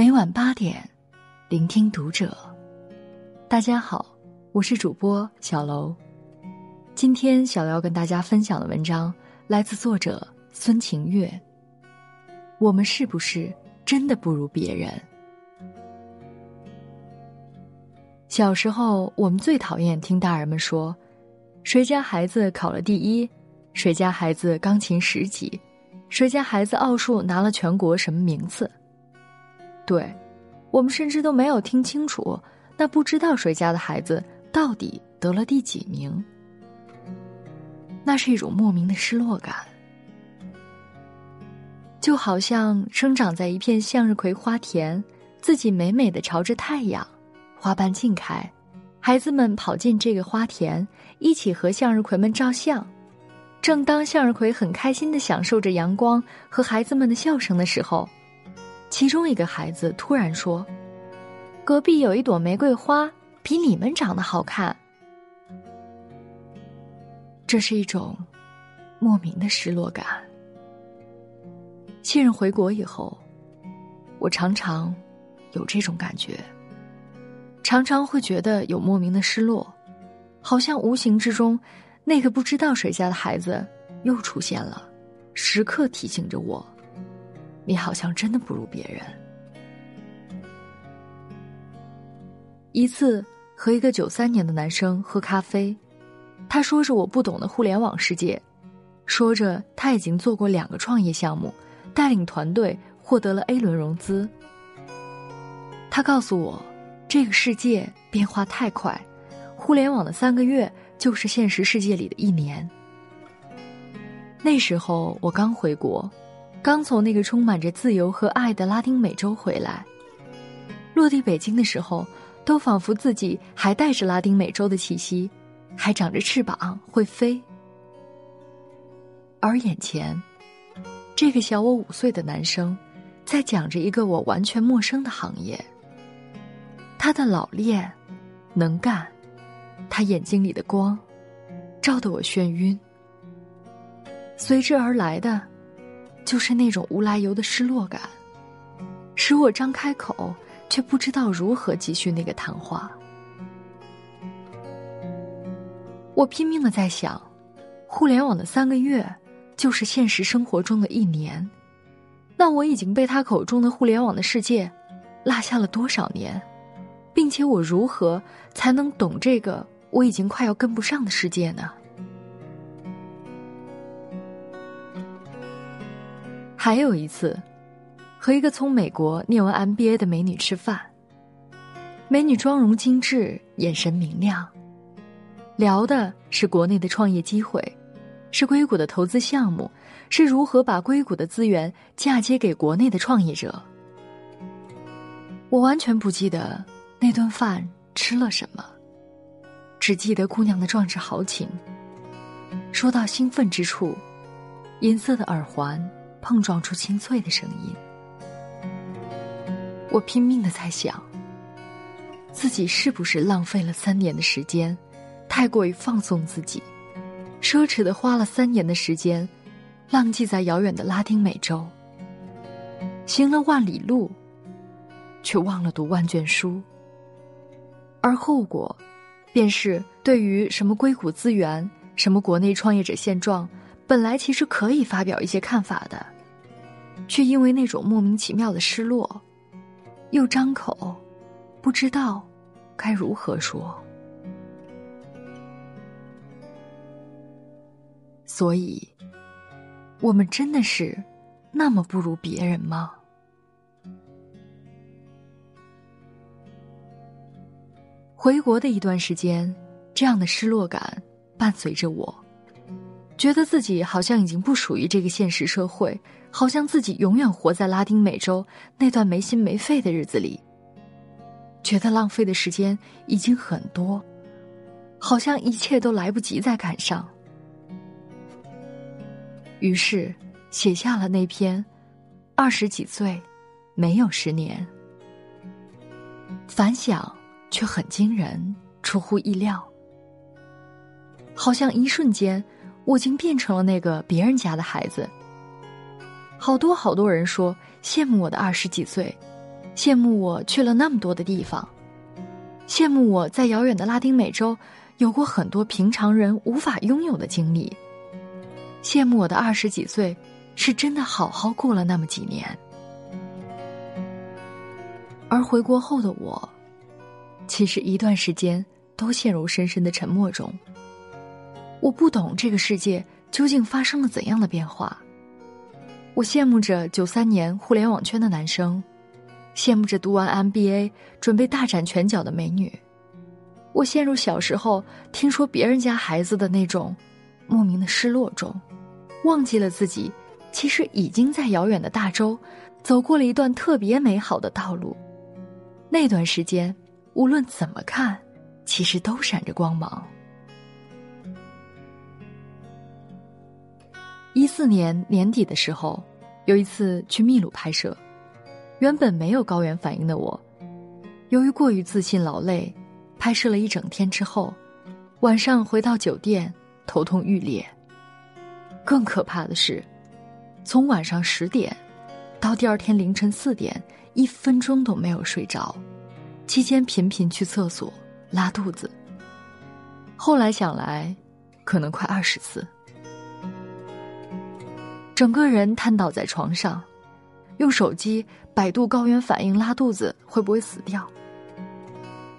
每晚八点，聆听读者。大家好，我是主播小楼。今天小楼要跟大家分享的文章来自作者孙晴月。我们是不是真的不如别人？小时候，我们最讨厌听大人们说：“谁家孩子考了第一？谁家孩子钢琴十级？谁家孩子奥数拿了全国什么名次？”对，我们甚至都没有听清楚，那不知道谁家的孩子到底得了第几名。那是一种莫名的失落感，就好像生长在一片向日葵花田，自己美美的朝着太阳，花瓣尽开，孩子们跑进这个花田，一起和向日葵们照相。正当向日葵很开心的享受着阳光和孩子们的笑声的时候。其中一个孩子突然说：“隔壁有一朵玫瑰花，比你们长得好看。”这是一种莫名的失落感。亲人回国以后，我常常有这种感觉，常常会觉得有莫名的失落，好像无形之中，那个不知道谁家的孩子又出现了，时刻提醒着我。你好像真的不如别人。一次和一个九三年的男生喝咖啡，他说着我不懂的互联网世界，说着他已经做过两个创业项目，带领团队获得了 A 轮融资。他告诉我，这个世界变化太快，互联网的三个月就是现实世界里的一年。那时候我刚回国。刚从那个充满着自由和爱的拉丁美洲回来，落地北京的时候，都仿佛自己还带着拉丁美洲的气息，还长着翅膀会飞。而眼前，这个小我五岁的男生，在讲着一个我完全陌生的行业。他的老练、能干，他眼睛里的光，照得我眩晕。随之而来的。就是那种无来由的失落感，使我张开口，却不知道如何继续那个谈话。我拼命的在想，互联网的三个月，就是现实生活中的一年，那我已经被他口中的互联网的世界，落下了多少年，并且我如何才能懂这个我已经快要跟不上的世界呢？还有一次，和一个从美国念完 MBA 的美女吃饭。美女妆容精致，眼神明亮，聊的是国内的创业机会，是硅谷的投资项目，是如何把硅谷的资源嫁接给国内的创业者。我完全不记得那顿饭吃了什么，只记得姑娘的壮志豪情。说到兴奋之处，银色的耳环。碰撞出清脆的声音，我拼命的在想，自己是不是浪费了三年的时间，太过于放纵自己，奢侈的花了三年的时间，浪迹在遥远的拉丁美洲，行了万里路，却忘了读万卷书，而后果，便是对于什么硅谷资源，什么国内创业者现状。本来其实可以发表一些看法的，却因为那种莫名其妙的失落，又张口，不知道该如何说。所以，我们真的是那么不如别人吗？回国的一段时间，这样的失落感伴随着我。觉得自己好像已经不属于这个现实社会，好像自己永远活在拉丁美洲那段没心没肺的日子里。觉得浪费的时间已经很多，好像一切都来不及再赶上。于是写下了那篇《二十几岁，没有十年》，反响却很惊人，出乎意料。好像一瞬间。我竟变成了那个别人家的孩子。好多好多人说羡慕我的二十几岁，羡慕我去了那么多的地方，羡慕我在遥远的拉丁美洲有过很多平常人无法拥有的经历，羡慕我的二十几岁是真的好好过了那么几年。而回国后的我，其实一段时间都陷入深深的沉默中。我不懂这个世界究竟发生了怎样的变化。我羡慕着九三年互联网圈的男生，羡慕着读完 MBA 准备大展拳脚的美女。我陷入小时候听说别人家孩子的那种莫名的失落中，忘记了自己其实已经在遥远的大洲走过了一段特别美好的道路。那段时间，无论怎么看，其实都闪着光芒。一四年年底的时候，有一次去秘鲁拍摄，原本没有高原反应的我，由于过于自信劳累，拍摄了一整天之后，晚上回到酒店头痛欲裂。更可怕的是，从晚上十点到第二天凌晨四点。一分钟都没有睡着，期间频频去厕所拉肚子。后来想来，可能快二十次。整个人瘫倒在床上，用手机百度高原反应拉肚子会不会死掉？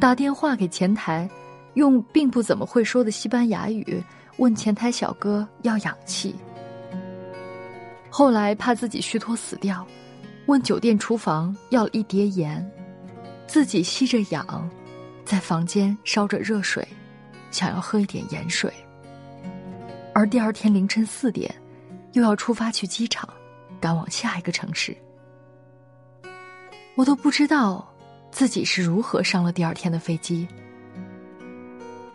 打电话给前台，用并不怎么会说的西班牙语问前台小哥要氧气。后来怕自己虚脱死掉。问酒店厨房要了一碟盐，自己吸着氧，在房间烧着热水，想要喝一点盐水。而第二天凌晨四点，又要出发去机场，赶往下一个城市。我都不知道自己是如何上了第二天的飞机。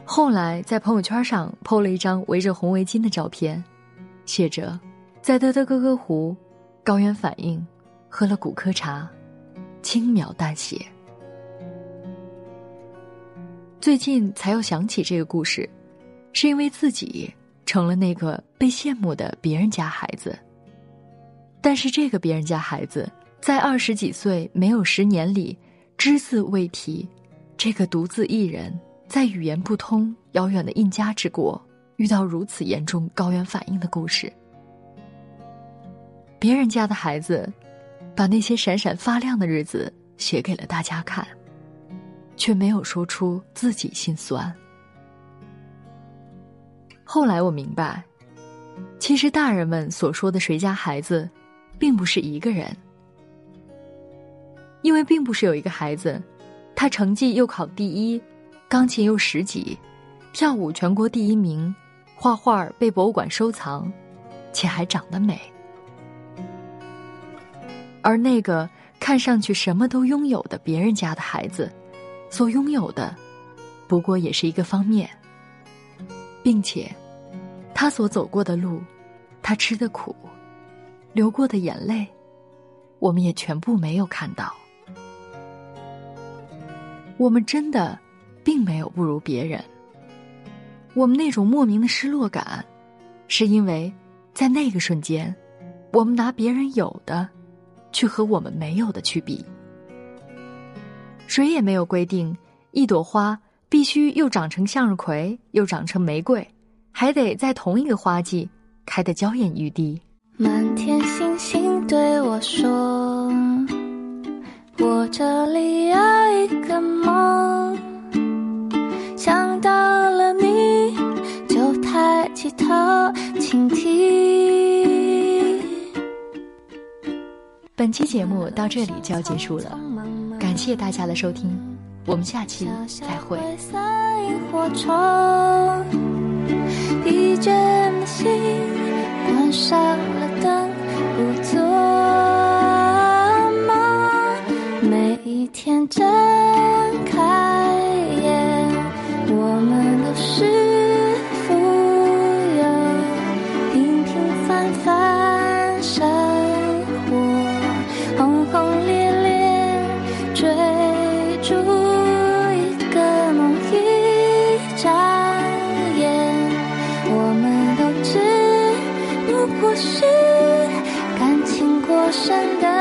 后来在朋友圈上 PO 了一张围着红围巾的照片，写着：“在德德哥哥湖，高原反应。”喝了骨科茶，轻描淡写。最近才又想起这个故事，是因为自己成了那个被羡慕的别人家孩子。但是这个别人家孩子在二十几岁没有十年里只字未提，这个独自一人在语言不通、遥远的印加之国遇到如此严重高原反应的故事。别人家的孩子。把那些闪闪发亮的日子写给了大家看，却没有说出自己心酸。后来我明白，其实大人们所说的“谁家孩子”，并不是一个人，因为并不是有一个孩子，他成绩又考第一，钢琴又十级，跳舞全国第一名，画画被博物馆收藏，且还长得美。而那个看上去什么都拥有的别人家的孩子，所拥有的，不过也是一个方面，并且，他所走过的路，他吃的苦，流过的眼泪，我们也全部没有看到。我们真的，并没有不如别人。我们那种莫名的失落感，是因为在那个瞬间，我们拿别人有的。去和我们没有的去比，谁也没有规定一朵花必须又长成向日葵，又长成玫瑰，还得在同一个花季开得娇艳欲滴。满天星星对我说：“我这里有一个梦，想到了你就抬起头倾听。”本期节目到这里就要结束了，感谢大家的收听，我们下期再会。疲倦的心关上了灯，陌生的